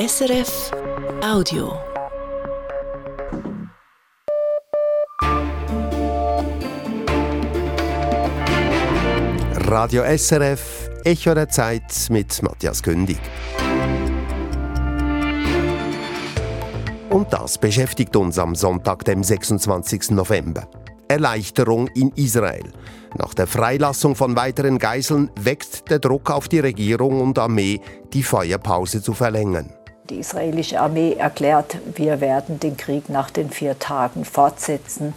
SRF Audio. Radio SRF, Echo der Zeit mit Matthias Kündig. Und das beschäftigt uns am Sonntag, dem 26. November. Erleichterung in Israel. Nach der Freilassung von weiteren Geiseln wächst der Druck auf die Regierung und Armee, die Feuerpause zu verlängern. Die israelische Armee erklärt, wir werden den Krieg nach den vier Tagen fortsetzen.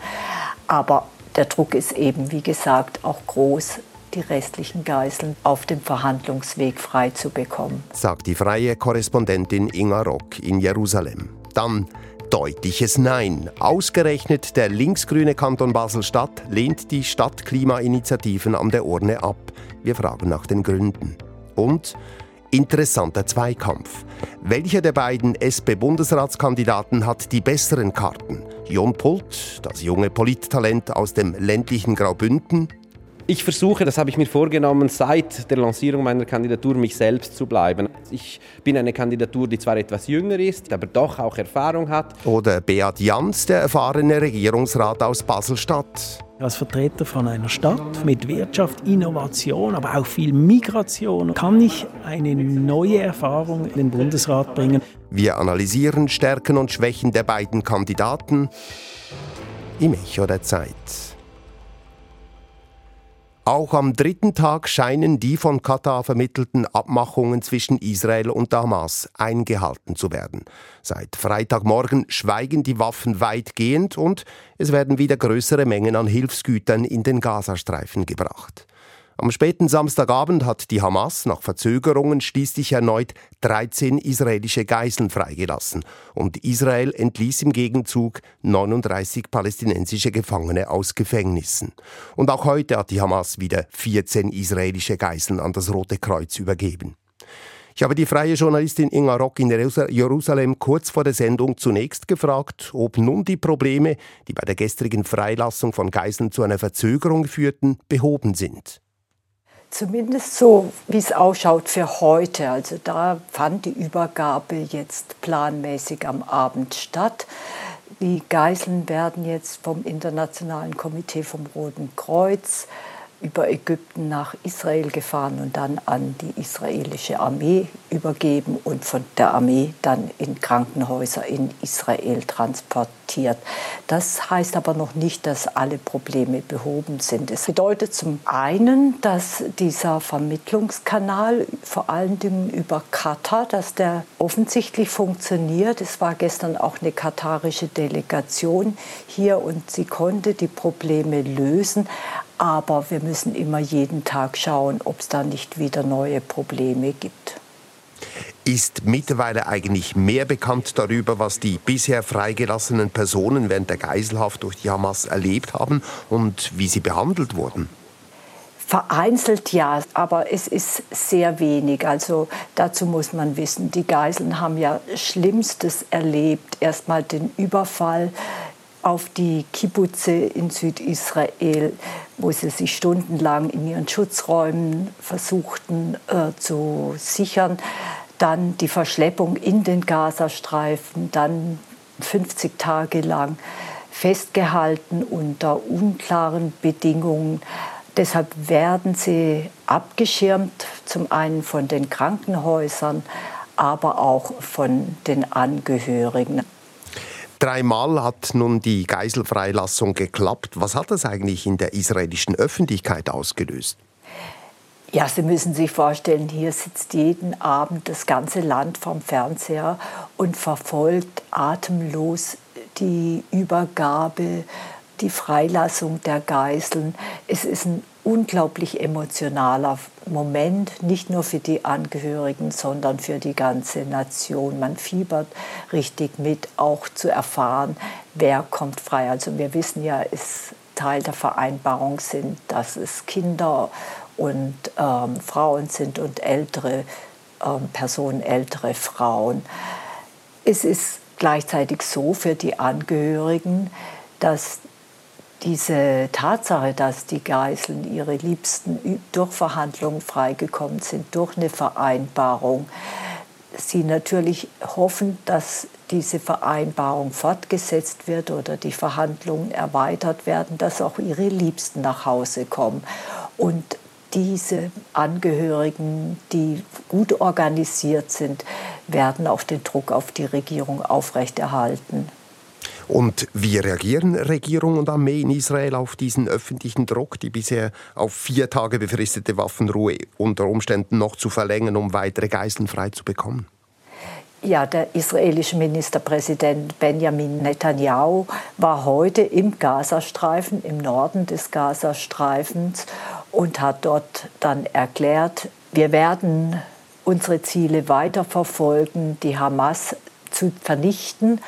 Aber der Druck ist eben, wie gesagt, auch groß, die restlichen Geiseln auf dem Verhandlungsweg frei zu bekommen. Sagt die freie Korrespondentin Inga Rock in Jerusalem. Dann deutliches Nein. Ausgerechnet der linksgrüne Kanton Basel-Stadt lehnt die Stadtklimainitiativen an der Urne ab. Wir fragen nach den Gründen. Und interessanter Zweikampf. Welcher der beiden SP-Bundesratskandidaten hat die besseren Karten? Jon Pult, das junge Polittalent aus dem ländlichen Graubünden, ich versuche, das habe ich mir vorgenommen, seit der Lancierung meiner Kandidatur mich selbst zu bleiben. Ich bin eine Kandidatur, die zwar etwas jünger ist, aber doch auch Erfahrung hat. Oder Beat Jans, der erfahrene Regierungsrat aus Basel-Stadt. Als Vertreter von einer Stadt mit Wirtschaft, Innovation, aber auch viel Migration kann ich eine neue Erfahrung in den Bundesrat bringen. Wir analysieren Stärken und Schwächen der beiden Kandidaten im Echo der Zeit. Auch am dritten Tag scheinen die von Katar vermittelten Abmachungen zwischen Israel und Hamas eingehalten zu werden. Seit Freitagmorgen schweigen die Waffen weitgehend und es werden wieder größere Mengen an Hilfsgütern in den Gazastreifen gebracht. Am späten Samstagabend hat die Hamas nach Verzögerungen schließlich erneut 13 israelische Geiseln freigelassen und Israel entließ im Gegenzug 39 palästinensische Gefangene aus Gefängnissen. Und auch heute hat die Hamas wieder 14 israelische Geiseln an das Rote Kreuz übergeben. Ich habe die freie Journalistin Inga Rock in Jerusalem kurz vor der Sendung zunächst gefragt, ob nun die Probleme, die bei der gestrigen Freilassung von Geiseln zu einer Verzögerung führten, behoben sind. Zumindest so, wie es ausschaut für heute. Also da fand die Übergabe jetzt planmäßig am Abend statt. Die Geiseln werden jetzt vom Internationalen Komitee vom Roten Kreuz über Ägypten nach Israel gefahren und dann an die israelische Armee übergeben und von der Armee dann in Krankenhäuser in Israel transportiert. Das heißt aber noch nicht, dass alle Probleme behoben sind. Es bedeutet zum einen, dass dieser Vermittlungskanal, vor allen Dingen über Katar, dass der offensichtlich funktioniert. Es war gestern auch eine katarische Delegation hier und sie konnte die Probleme lösen. Aber wir müssen immer jeden Tag schauen, ob es da nicht wieder neue Probleme gibt. Ist mittlerweile eigentlich mehr bekannt darüber, was die bisher freigelassenen Personen während der Geiselhaft durch die Hamas erlebt haben und wie sie behandelt wurden? Vereinzelt ja, aber es ist sehr wenig. Also dazu muss man wissen, die Geiseln haben ja Schlimmstes erlebt. Erstmal den Überfall auf die Kibbutze in Südisrael, wo sie sich stundenlang in ihren Schutzräumen versuchten äh, zu sichern. Dann die Verschleppung in den Gazastreifen, dann 50 Tage lang festgehalten unter unklaren Bedingungen. Deshalb werden sie abgeschirmt, zum einen von den Krankenhäusern, aber auch von den Angehörigen. Dreimal hat nun die Geiselfreilassung geklappt. Was hat das eigentlich in der israelischen Öffentlichkeit ausgelöst? Ja, Sie müssen sich vorstellen, hier sitzt jeden Abend das ganze Land vom Fernseher und verfolgt atemlos die Übergabe, die Freilassung der Geiseln. Es ist ein unglaublich emotionaler Moment, nicht nur für die Angehörigen, sondern für die ganze Nation. Man fiebert richtig mit, auch zu erfahren, wer kommt frei. Also wir wissen ja, es Teil der Vereinbarung sind, dass es Kinder und ähm, Frauen sind und ältere ähm, Personen, ältere Frauen. Es ist gleichzeitig so für die Angehörigen, dass diese Tatsache, dass die Geiseln ihre Liebsten durch Verhandlungen freigekommen sind, durch eine Vereinbarung, sie natürlich hoffen, dass diese Vereinbarung fortgesetzt wird oder die Verhandlungen erweitert werden, dass auch ihre Liebsten nach Hause kommen. Und diese Angehörigen, die gut organisiert sind, werden auch den Druck auf die Regierung aufrechterhalten. Und wie reagieren Regierung und Armee in Israel auf diesen öffentlichen Druck, die bisher auf vier Tage befristete Waffenruhe unter Umständen noch zu verlängern, um weitere Geiseln frei zu bekommen? Ja, der israelische Ministerpräsident Benjamin Netanyahu war heute im Gazastreifen, im Norden des Gazastreifens und hat dort dann erklärt, wir werden unsere Ziele weiterverfolgen, die Hamas zu vernichten,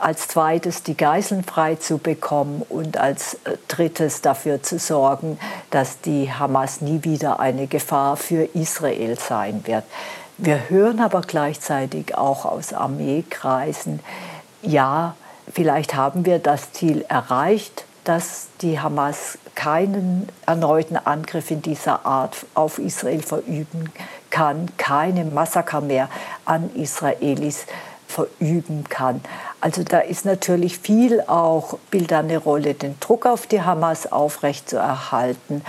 als zweites die Geiseln frei zu bekommen und als drittes dafür zu sorgen, dass die Hamas nie wieder eine Gefahr für Israel sein wird. Wir hören aber gleichzeitig auch aus Armeekreisen, ja, vielleicht haben wir das Ziel erreicht, dass die Hamas keinen erneuten Angriff in dieser Art auf Israel verüben kann, keine Massaker mehr an Israelis verüben kann. Also da ist natürlich viel auch, spielt eine Rolle, den Druck auf die Hamas aufrechtzuerhalten.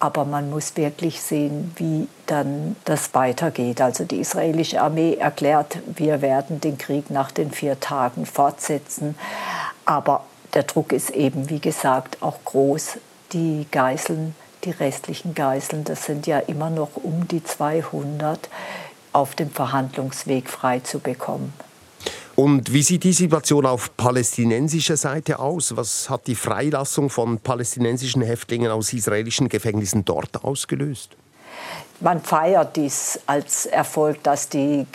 Aber man muss wirklich sehen, wie dann das weitergeht. Also die israelische Armee erklärt, wir werden den Krieg nach den vier Tagen fortsetzen. Aber der Druck ist eben, wie gesagt, auch groß. Die Geiseln, die restlichen Geiseln, das sind ja immer noch um die 200, auf dem Verhandlungsweg frei zu bekommen. Und wie sieht die Situation auf palästinensischer Seite aus? Was hat die Freilassung von palästinensischen Häftlingen aus israelischen Gefängnissen dort ausgelöst? Man feiert dies als Erfolg, dass die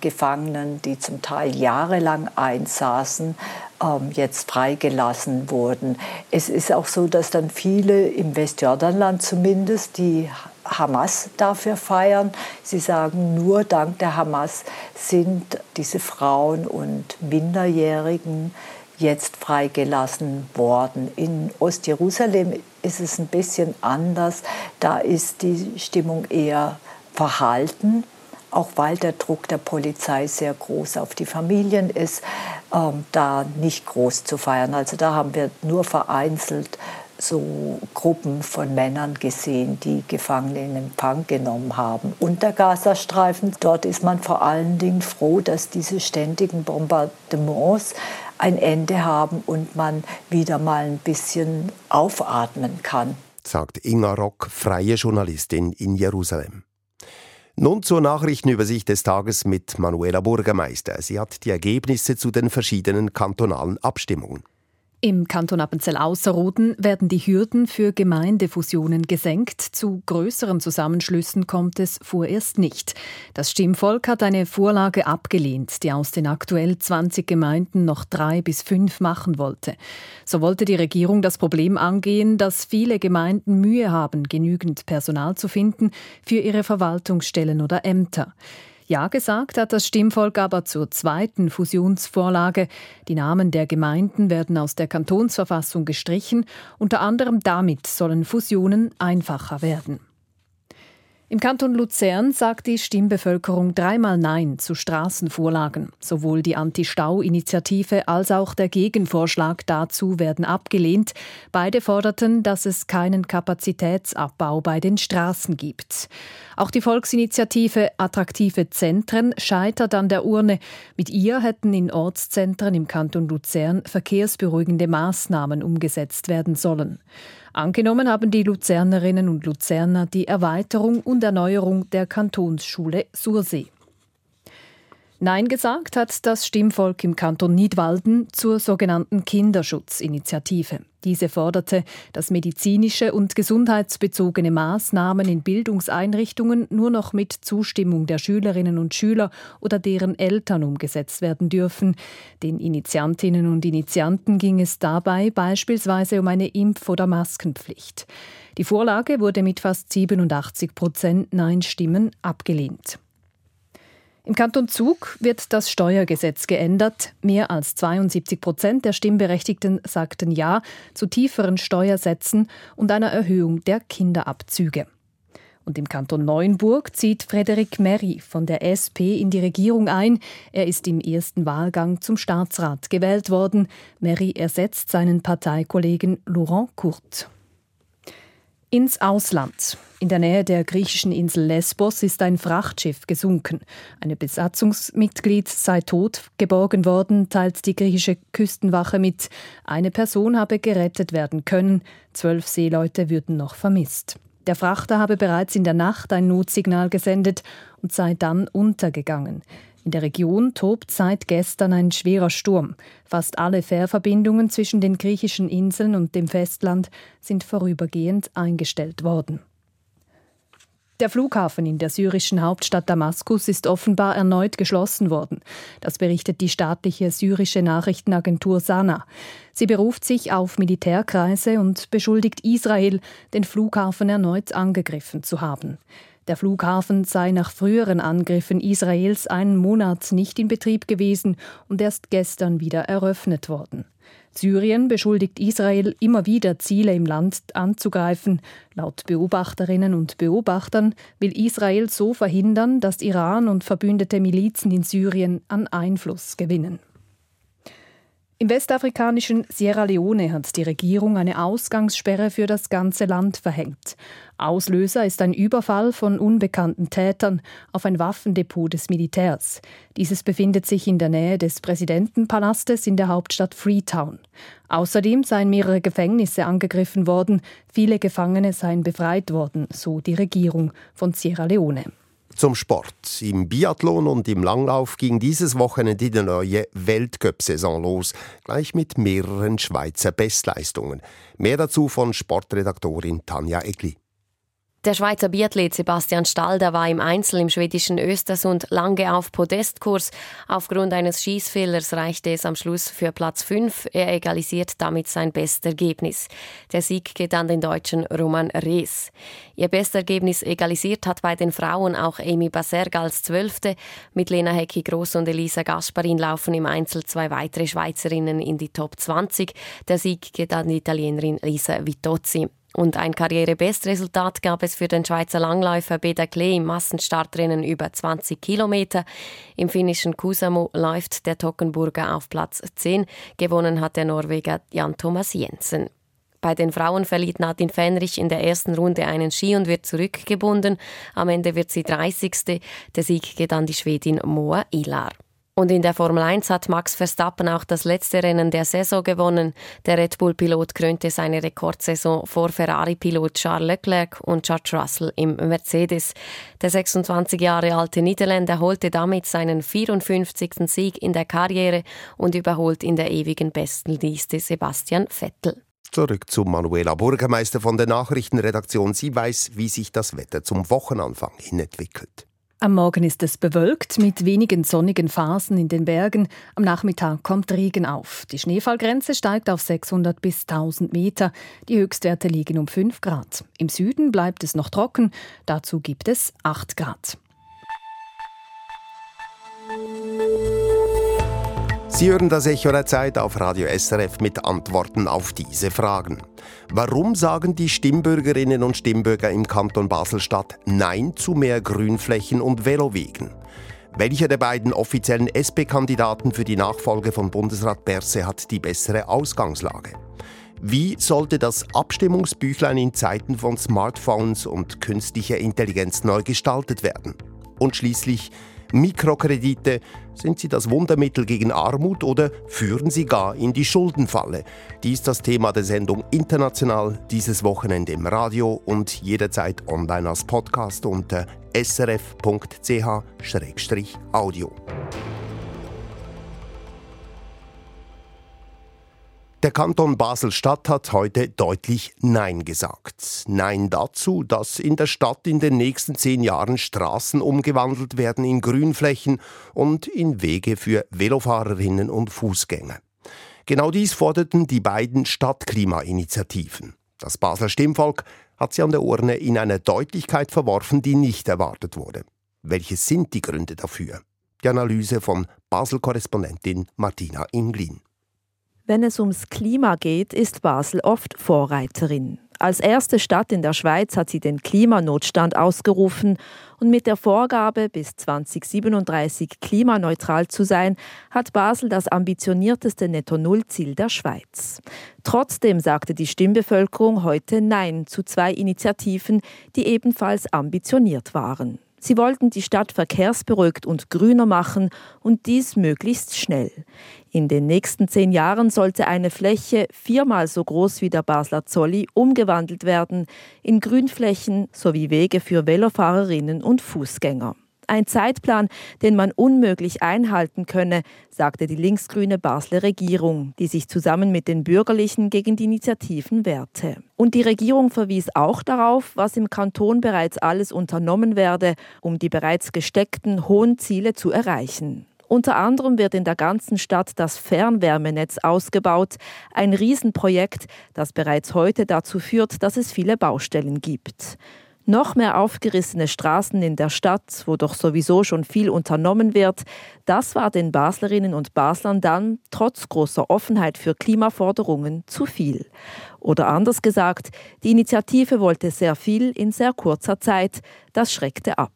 Gefangenen, die zum Teil jahrelang einsaßen, ähm, jetzt freigelassen wurden. Es ist auch so, dass dann viele im Westjordanland zumindest die Hamas dafür feiern. Sie sagen, nur dank der Hamas sind diese Frauen und Minderjährigen jetzt freigelassen worden. In Ostjerusalem ist es ein bisschen anders. Da ist die Stimmung eher verhalten, auch weil der Druck der Polizei sehr groß auf die Familien ist, ähm, da nicht groß zu feiern. Also da haben wir nur vereinzelt so Gruppen von Männern gesehen, die Gefangene in Empfang genommen haben. Und der Gazastreifen, dort ist man vor allen Dingen froh, dass diese ständigen Bombardements ein Ende haben und man wieder mal ein bisschen aufatmen kann. Sagt Inga Rock, freie Journalistin in Jerusalem. Nun zur Nachrichtenübersicht des Tages mit Manuela Bürgermeister. Sie hat die Ergebnisse zu den verschiedenen kantonalen Abstimmungen. Im Kanton Appenzell-Ausserrhoden werden die Hürden für Gemeindefusionen gesenkt. Zu größeren Zusammenschlüssen kommt es vorerst nicht. Das Stimmvolk hat eine Vorlage abgelehnt, die aus den aktuell 20 Gemeinden noch drei bis fünf machen wollte. So wollte die Regierung das Problem angehen, dass viele Gemeinden Mühe haben, genügend Personal zu finden für ihre Verwaltungsstellen oder Ämter. Ja gesagt hat das Stimmvolk aber zur zweiten Fusionsvorlage. Die Namen der Gemeinden werden aus der Kantonsverfassung gestrichen. Unter anderem damit sollen Fusionen einfacher werden. Im Kanton Luzern sagt die Stimmbevölkerung dreimal Nein zu Straßenvorlagen. Sowohl die Anti-Stau-Initiative als auch der Gegenvorschlag dazu werden abgelehnt. Beide forderten, dass es keinen Kapazitätsabbau bei den Straßen gibt. Auch die Volksinitiative Attraktive Zentren scheitert an der Urne. Mit ihr hätten in Ortszentren im Kanton Luzern verkehrsberuhigende Maßnahmen umgesetzt werden sollen. Angenommen haben die Luzernerinnen und Luzerner die Erweiterung und Erneuerung der Kantonsschule Sursee. Nein gesagt hat das Stimmvolk im Kanton Nidwalden zur sogenannten Kinderschutzinitiative. Diese forderte, dass medizinische und gesundheitsbezogene Maßnahmen in Bildungseinrichtungen nur noch mit Zustimmung der Schülerinnen und Schüler oder deren Eltern umgesetzt werden dürfen. Den Initiantinnen und Initianten ging es dabei beispielsweise um eine Impf- oder Maskenpflicht. Die Vorlage wurde mit fast 87 Prozent Nein-Stimmen abgelehnt. Im Kanton Zug wird das Steuergesetz geändert. Mehr als 72 Prozent der Stimmberechtigten sagten Ja zu tieferen Steuersätzen und einer Erhöhung der Kinderabzüge. Und im Kanton Neuenburg zieht Frederik Merry von der SP in die Regierung ein. Er ist im ersten Wahlgang zum Staatsrat gewählt worden. Merry ersetzt seinen Parteikollegen Laurent Kurt. Ins Ausland. In der Nähe der griechischen Insel Lesbos ist ein Frachtschiff gesunken. Ein Besatzungsmitglied sei tot geborgen worden, teilt die griechische Küstenwache mit. Eine Person habe gerettet werden können, zwölf Seeleute würden noch vermisst. Der Frachter habe bereits in der Nacht ein Notsignal gesendet und sei dann untergegangen. In der Region tobt seit gestern ein schwerer Sturm. Fast alle Fährverbindungen zwischen den griechischen Inseln und dem Festland sind vorübergehend eingestellt worden. Der Flughafen in der syrischen Hauptstadt Damaskus ist offenbar erneut geschlossen worden. Das berichtet die staatliche syrische Nachrichtenagentur Sana. Sie beruft sich auf Militärkreise und beschuldigt Israel, den Flughafen erneut angegriffen zu haben. Der Flughafen sei nach früheren Angriffen Israels einen Monat nicht in Betrieb gewesen und erst gestern wieder eröffnet worden. Syrien beschuldigt Israel immer wieder Ziele im Land anzugreifen. Laut Beobachterinnen und Beobachtern will Israel so verhindern, dass Iran und verbündete Milizen in Syrien an Einfluss gewinnen. Im westafrikanischen Sierra Leone hat die Regierung eine Ausgangssperre für das ganze Land verhängt. Auslöser ist ein Überfall von unbekannten Tätern auf ein Waffendepot des Militärs. Dieses befindet sich in der Nähe des Präsidentenpalastes in der Hauptstadt Freetown. Außerdem seien mehrere Gefängnisse angegriffen worden, viele Gefangene seien befreit worden, so die Regierung von Sierra Leone. Zum Sport. Im Biathlon und im Langlauf ging dieses Wochenende die neue Weltcup-Saison los, gleich mit mehreren Schweizer Bestleistungen. Mehr dazu von Sportredaktorin Tanja Egli. Der Schweizer Biathlet Sebastian Stalder war im Einzel im schwedischen Östersund lange auf Podestkurs. Aufgrund eines Schießfehlers reichte es am Schluss für Platz 5. Er egalisiert damit sein Bestergebnis. Der Sieg geht an den Deutschen Roman Rees. Ihr Bestergebnis egalisiert hat bei den Frauen auch Amy Baserg als Zwölfte. Mit Lena Hecki Groß und Elisa Gasparin laufen im Einzel zwei weitere Schweizerinnen in die Top 20. Der Sieg geht an die Italienerin Lisa Vitozzi. Und ein Karrierebestresultat gab es für den Schweizer Langläufer Beda Klee im Massenstartrennen über 20 Kilometer. Im finnischen Kusamo läuft der Tockenburger auf Platz 10. Gewonnen hat der Norweger Jan Thomas Jensen. Bei den Frauen verliert Nadine Fenrich in der ersten Runde einen Ski und wird zurückgebunden. Am Ende wird sie 30. Der Sieg geht an die Schwedin Moa Ilar. Und in der Formel 1 hat Max Verstappen auch das letzte Rennen der Saison gewonnen. Der Red Bull-Pilot krönte seine Rekordsaison vor Ferrari-Pilot Charles Leclerc und George Russell im Mercedes. Der 26 Jahre alte Niederländer holte damit seinen 54. Sieg in der Karriere und überholt in der ewigen Bestenliste Sebastian Vettel. Zurück zu Manuela Bürgermeister von der Nachrichtenredaktion. Sie weiß, wie sich das Wetter zum Wochenanfang hin entwickelt. Am Morgen ist es bewölkt mit wenigen sonnigen Phasen in den Bergen. Am Nachmittag kommt Regen auf. Die Schneefallgrenze steigt auf 600 bis 1000 Meter. Die Höchstwerte liegen um 5 Grad. Im Süden bleibt es noch trocken. Dazu gibt es 8 Grad. Sie hören das Echo der Zeit auf Radio SRF mit Antworten auf diese Fragen. Warum sagen die Stimmbürgerinnen und Stimmbürger im Kanton Basel-Stadt Nein zu mehr Grünflächen und Velowegen? Welcher der beiden offiziellen SP-Kandidaten für die Nachfolge von Bundesrat Berse hat die bessere Ausgangslage? Wie sollte das Abstimmungsbüchlein in Zeiten von Smartphones und künstlicher Intelligenz neu gestaltet werden? Und schließlich, Mikrokredite, sind sie das Wundermittel gegen Armut oder führen sie gar in die Schuldenfalle? Dies ist das Thema der Sendung International dieses Wochenende im Radio und jederzeit online als Podcast unter srf.ch-audio. Der Kanton Basel-Stadt hat heute deutlich Nein gesagt. Nein dazu, dass in der Stadt in den nächsten zehn Jahren Straßen umgewandelt werden in Grünflächen und in Wege für Velofahrerinnen und Fußgänger. Genau dies forderten die beiden Stadtklimainitiativen. Das Basler Stimmvolk hat sie an der Urne in einer Deutlichkeit verworfen, die nicht erwartet wurde. Welche sind die Gründe dafür? Die Analyse von Basel-Korrespondentin Martina Inglin. Wenn es ums Klima geht, ist Basel oft Vorreiterin. Als erste Stadt in der Schweiz hat sie den Klimanotstand ausgerufen und mit der Vorgabe, bis 2037 klimaneutral zu sein, hat Basel das ambitionierteste Netto-Null-Ziel der Schweiz. Trotzdem sagte die Stimmbevölkerung heute Nein zu zwei Initiativen, die ebenfalls ambitioniert waren. Sie wollten die Stadt verkehrsberuhigt und grüner machen und dies möglichst schnell. In den nächsten zehn Jahren sollte eine Fläche viermal so groß wie der Basler Zolli umgewandelt werden in Grünflächen sowie Wege für Velofahrerinnen und Fußgänger. Ein Zeitplan, den man unmöglich einhalten könne, sagte die linksgrüne Basler Regierung, die sich zusammen mit den Bürgerlichen gegen die Initiativen wehrte. Und die Regierung verwies auch darauf, was im Kanton bereits alles unternommen werde, um die bereits gesteckten hohen Ziele zu erreichen. Unter anderem wird in der ganzen Stadt das Fernwärmenetz ausgebaut, ein Riesenprojekt, das bereits heute dazu führt, dass es viele Baustellen gibt. Noch mehr aufgerissene Straßen in der Stadt, wo doch sowieso schon viel unternommen wird, das war den Baslerinnen und Baslern dann, trotz großer Offenheit für Klimaforderungen, zu viel. Oder anders gesagt, die Initiative wollte sehr viel in sehr kurzer Zeit, das schreckte ab.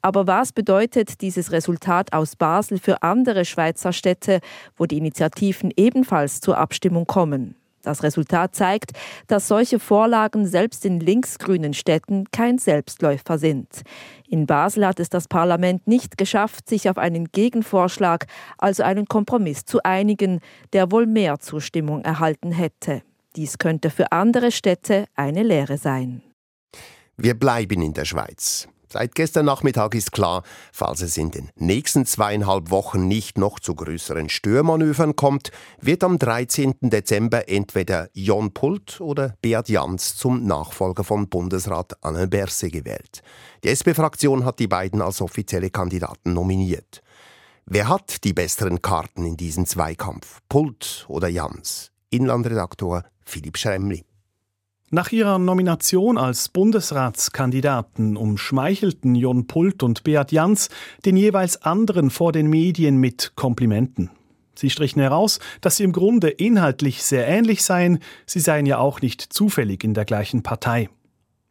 Aber was bedeutet dieses Resultat aus Basel für andere Schweizer Städte, wo die Initiativen ebenfalls zur Abstimmung kommen? Das Resultat zeigt, dass solche Vorlagen selbst in linksgrünen Städten kein Selbstläufer sind. In Basel hat es das Parlament nicht geschafft, sich auf einen Gegenvorschlag, also einen Kompromiss zu einigen, der wohl mehr Zustimmung erhalten hätte. Dies könnte für andere Städte eine Lehre sein. Wir bleiben in der Schweiz. Seit gestern Nachmittag ist klar, falls es in den nächsten zweieinhalb Wochen nicht noch zu größeren Störmanövern kommt, wird am 13. Dezember entweder Jon Pult oder Beat Jans zum Nachfolger von Bundesrat Anne Berse gewählt. Die SP-Fraktion hat die beiden als offizielle Kandidaten nominiert. Wer hat die besseren Karten in diesem Zweikampf? Pult oder Jans? Inlandredaktor Philipp Schremli. Nach ihrer Nomination als Bundesratskandidaten umschmeichelten Jon Pult und Beat Jans den jeweils anderen vor den Medien mit Komplimenten. Sie strichen heraus, dass sie im Grunde inhaltlich sehr ähnlich seien, sie seien ja auch nicht zufällig in der gleichen Partei.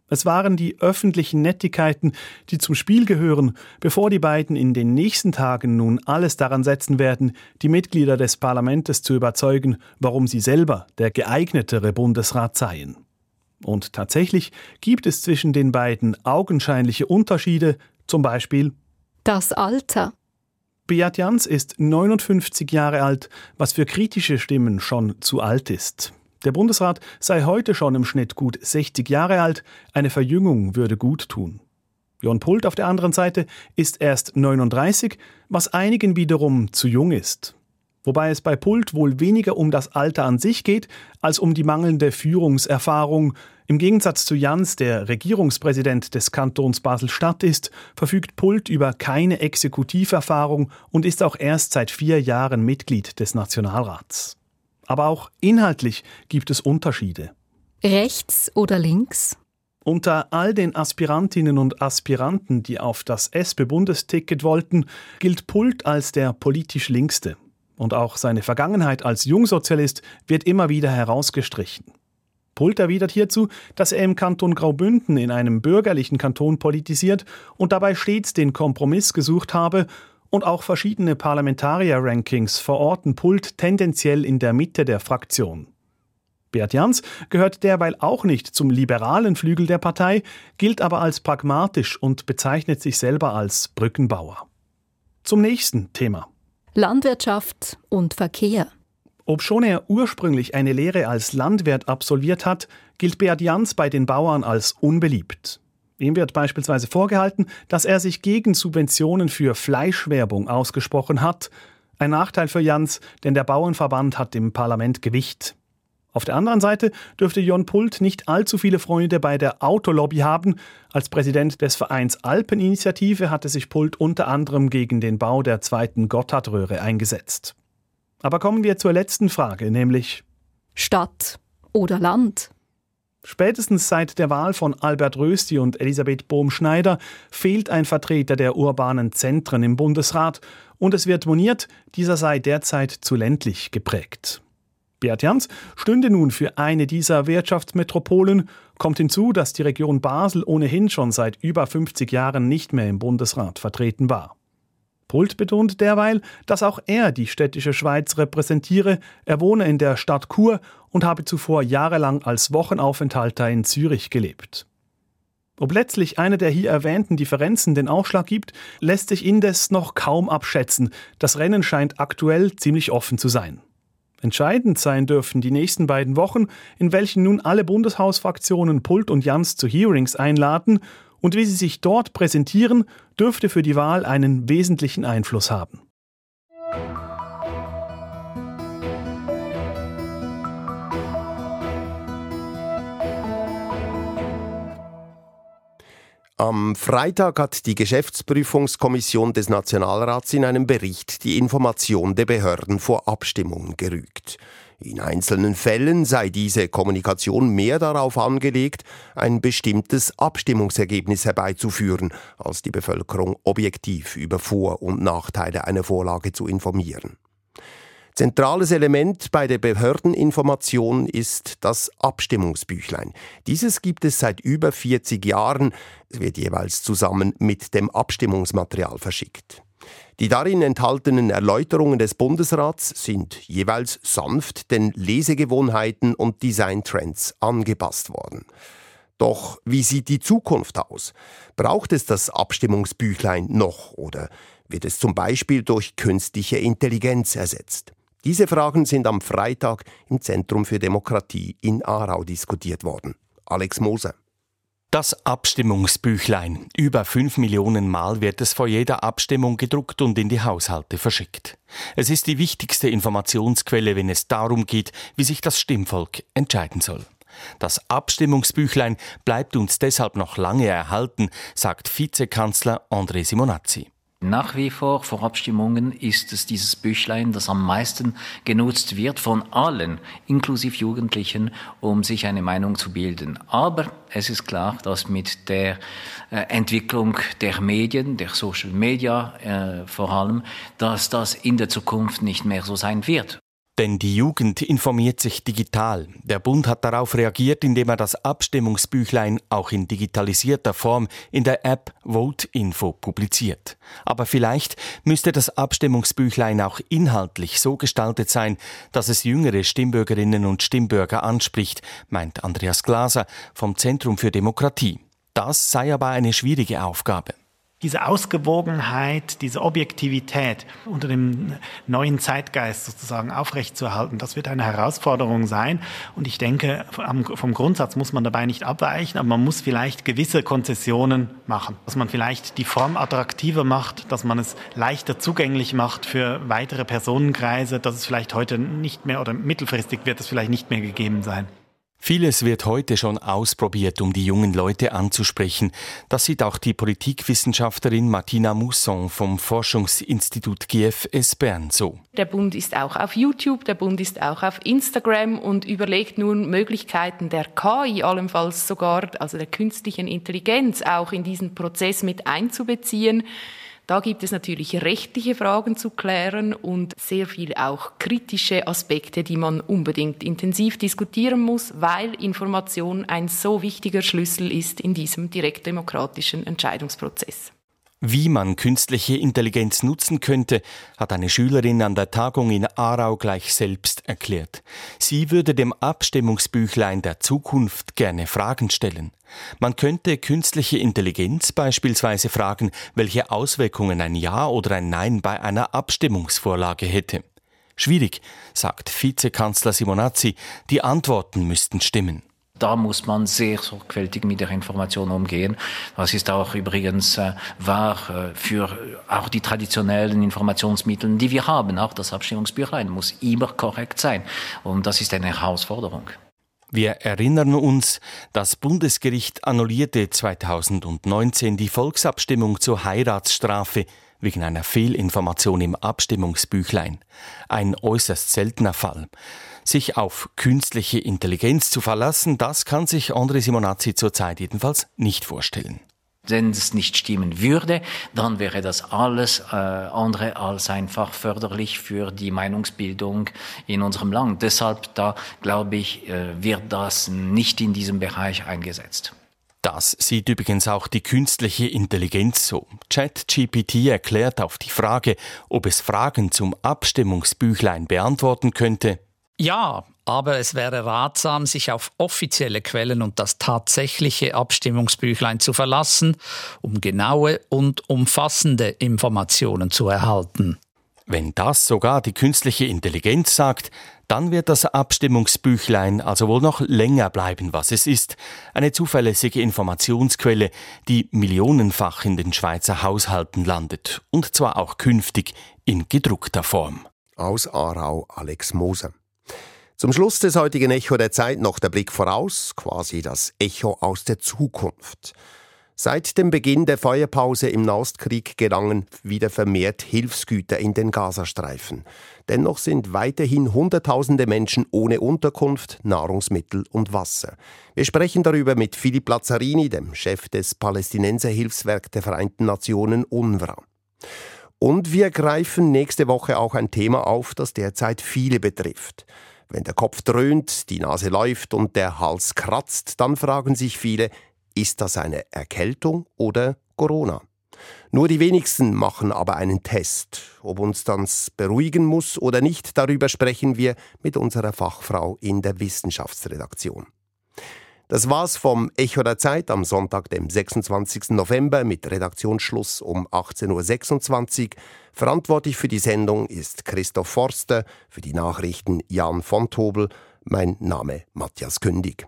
Es waren die öffentlichen Nettigkeiten, die zum Spiel gehören, bevor die beiden in den nächsten Tagen nun alles daran setzen werden, die Mitglieder des Parlaments zu überzeugen, warum sie selber der geeignetere Bundesrat seien. Und tatsächlich gibt es zwischen den beiden augenscheinliche Unterschiede, zum Beispiel das Alter. Beat Jans ist 59 Jahre alt, was für kritische Stimmen schon zu alt ist. Der Bundesrat sei heute schon im Schnitt gut 60 Jahre alt, eine Verjüngung würde gut tun. Jon Pult auf der anderen Seite ist erst 39, was einigen wiederum zu jung ist wobei es bei Pult wohl weniger um das Alter an sich geht, als um die mangelnde Führungserfahrung. Im Gegensatz zu Jans, der Regierungspräsident des Kantons Basel-Stadt ist, verfügt Pult über keine Exekutiverfahrung und ist auch erst seit vier Jahren Mitglied des Nationalrats. Aber auch inhaltlich gibt es Unterschiede. Rechts oder links? Unter all den Aspirantinnen und Aspiranten, die auf das SP-Bundesticket wollten, gilt Pult als der politisch linkste und auch seine Vergangenheit als Jungsozialist wird immer wieder herausgestrichen. Pult erwidert hierzu, dass er im Kanton Graubünden in einem bürgerlichen Kanton politisiert und dabei stets den Kompromiss gesucht habe und auch verschiedene Parlamentarier-Rankings verorten Pult tendenziell in der Mitte der Fraktion. Bert Jans gehört derweil auch nicht zum liberalen Flügel der Partei, gilt aber als pragmatisch und bezeichnet sich selber als Brückenbauer. Zum nächsten Thema. Landwirtschaft und Verkehr. Obschon er ursprünglich eine Lehre als Landwirt absolviert hat, gilt Beat Jans bei den Bauern als unbeliebt. Ihm wird beispielsweise vorgehalten, dass er sich gegen Subventionen für Fleischwerbung ausgesprochen hat. Ein Nachteil für Jans, denn der Bauernverband hat im Parlament Gewicht. Auf der anderen Seite dürfte Jon Pult nicht allzu viele Freunde bei der Autolobby haben. Als Präsident des Vereins Alpeninitiative hatte sich Pult unter anderem gegen den Bau der zweiten Gotthardröhre eingesetzt. Aber kommen wir zur letzten Frage, nämlich Stadt oder Land? Spätestens seit der Wahl von Albert Rösti und Elisabeth Bohm-Schneider fehlt ein Vertreter der urbanen Zentren im Bundesrat und es wird moniert, dieser sei derzeit zu ländlich geprägt. Beat Jans stünde nun für eine dieser Wirtschaftsmetropolen. Kommt hinzu, dass die Region Basel ohnehin schon seit über 50 Jahren nicht mehr im Bundesrat vertreten war. Pult betont derweil, dass auch er die städtische Schweiz repräsentiere. Er wohne in der Stadt Chur und habe zuvor jahrelang als Wochenaufenthalter in Zürich gelebt. Ob letztlich eine der hier erwähnten Differenzen den Ausschlag gibt, lässt sich indes noch kaum abschätzen. Das Rennen scheint aktuell ziemlich offen zu sein. Entscheidend sein dürfen die nächsten beiden Wochen, in welchen nun alle Bundeshausfraktionen Pult und Jans zu Hearings einladen und wie sie sich dort präsentieren, dürfte für die Wahl einen wesentlichen Einfluss haben. Am Freitag hat die Geschäftsprüfungskommission des Nationalrats in einem Bericht die Information der Behörden vor Abstimmungen gerügt. In einzelnen Fällen sei diese Kommunikation mehr darauf angelegt, ein bestimmtes Abstimmungsergebnis herbeizuführen, als die Bevölkerung objektiv über Vor- und Nachteile einer Vorlage zu informieren. Zentrales Element bei der Behördeninformation ist das Abstimmungsbüchlein. Dieses gibt es seit über 40 Jahren. Es wird jeweils zusammen mit dem Abstimmungsmaterial verschickt. Die darin enthaltenen Erläuterungen des Bundesrats sind jeweils sanft den Lesegewohnheiten und Designtrends angepasst worden. Doch wie sieht die Zukunft aus? Braucht es das Abstimmungsbüchlein noch oder wird es zum Beispiel durch künstliche Intelligenz ersetzt? Diese Fragen sind am Freitag im Zentrum für Demokratie in Aarau diskutiert worden. Alex Moser. Das Abstimmungsbüchlein. Über fünf Millionen Mal wird es vor jeder Abstimmung gedruckt und in die Haushalte verschickt. Es ist die wichtigste Informationsquelle, wenn es darum geht, wie sich das Stimmvolk entscheiden soll. Das Abstimmungsbüchlein bleibt uns deshalb noch lange erhalten, sagt Vizekanzler André Simonazzi. Nach wie vor vor Abstimmungen ist es dieses Büchlein, das am meisten genutzt wird von allen, inklusive Jugendlichen, um sich eine Meinung zu bilden. Aber es ist klar, dass mit der äh, Entwicklung der Medien, der Social Media äh, vor allem, dass das in der Zukunft nicht mehr so sein wird. Denn die Jugend informiert sich digital. Der Bund hat darauf reagiert, indem er das Abstimmungsbüchlein auch in digitalisierter Form in der App Vote Info publiziert. Aber vielleicht müsste das Abstimmungsbüchlein auch inhaltlich so gestaltet sein, dass es jüngere Stimmbürgerinnen und Stimmbürger anspricht, meint Andreas Glaser vom Zentrum für Demokratie. Das sei aber eine schwierige Aufgabe diese Ausgewogenheit, diese Objektivität unter dem neuen Zeitgeist sozusagen aufrechtzuerhalten, das wird eine Herausforderung sein. Und ich denke, vom Grundsatz muss man dabei nicht abweichen, aber man muss vielleicht gewisse Konzessionen machen. Dass man vielleicht die Form attraktiver macht, dass man es leichter zugänglich macht für weitere Personenkreise, dass es vielleicht heute nicht mehr oder mittelfristig wird es vielleicht nicht mehr gegeben sein. Vieles wird heute schon ausprobiert, um die jungen Leute anzusprechen. Das sieht auch die Politikwissenschaftlerin Martina Mousson vom Forschungsinstitut GFS Bern so. Der Bund ist auch auf YouTube, der Bund ist auch auf Instagram und überlegt nun Möglichkeiten der KI, allenfalls sogar, also der künstlichen Intelligenz, auch in diesen Prozess mit einzubeziehen. Da gibt es natürlich rechtliche Fragen zu klären und sehr viel auch kritische Aspekte, die man unbedingt intensiv diskutieren muss, weil Information ein so wichtiger Schlüssel ist in diesem direktdemokratischen Entscheidungsprozess. Wie man künstliche Intelligenz nutzen könnte, hat eine Schülerin an der Tagung in Aarau gleich selbst erklärt. Sie würde dem Abstimmungsbüchlein der Zukunft gerne Fragen stellen. Man könnte künstliche Intelligenz beispielsweise fragen, welche Auswirkungen ein Ja oder ein Nein bei einer Abstimmungsvorlage hätte. Schwierig, sagt Vizekanzler Simonazzi, die Antworten müssten stimmen. Da muss man sehr sorgfältig mit der Information umgehen. Das ist auch übrigens äh, wahr äh, für auch die traditionellen Informationsmittel, die wir haben. Auch das Abstimmungsbüchlein muss immer korrekt sein. Und das ist eine Herausforderung. Wir erinnern uns, das Bundesgericht annullierte 2019 die Volksabstimmung zur Heiratsstrafe wegen einer Fehlinformation im Abstimmungsbüchlein. Ein äußerst seltener Fall. Sich auf künstliche Intelligenz zu verlassen, das kann sich André Simonazzi zurzeit jedenfalls nicht vorstellen. Wenn es nicht stimmen würde, dann wäre das alles äh, andere als einfach förderlich für die Meinungsbildung in unserem Land. Deshalb, da glaube ich, äh, wird das nicht in diesem Bereich eingesetzt. Das sieht übrigens auch die künstliche Intelligenz so. ChatGPT erklärt auf die Frage, ob es Fragen zum Abstimmungsbüchlein beantworten könnte. Ja, aber es wäre ratsam, sich auf offizielle Quellen und das tatsächliche Abstimmungsbüchlein zu verlassen, um genaue und umfassende Informationen zu erhalten. Wenn das sogar die künstliche Intelligenz sagt, dann wird das Abstimmungsbüchlein also wohl noch länger bleiben, was es ist. Eine zuverlässige Informationsquelle, die millionenfach in den Schweizer Haushalten landet. Und zwar auch künftig in gedruckter Form. Aus Aarau Alex Moser. Zum Schluss des heutigen Echo der Zeit noch der Blick voraus, quasi das Echo aus der Zukunft. Seit dem Beginn der Feuerpause im Nahostkrieg gelangen wieder vermehrt Hilfsgüter in den Gazastreifen. Dennoch sind weiterhin Hunderttausende Menschen ohne Unterkunft, Nahrungsmittel und Wasser. Wir sprechen darüber mit Philipp Lazzarini, dem Chef des Palästinenserhilfswerk der Vereinten Nationen UNRWA. Und wir greifen nächste Woche auch ein Thema auf, das derzeit viele betrifft. Wenn der Kopf dröhnt, die Nase läuft und der Hals kratzt, dann fragen sich viele, ist das eine Erkältung oder Corona? Nur die wenigsten machen aber einen Test. Ob uns das beruhigen muss oder nicht, darüber sprechen wir mit unserer Fachfrau in der Wissenschaftsredaktion. Das war's vom Echo der Zeit am Sonntag, dem 26. November mit Redaktionsschluss um 18.26 Uhr. Verantwortlich für die Sendung ist Christoph Forster, für die Nachrichten Jan von Tobel. Mein Name Matthias Kündig.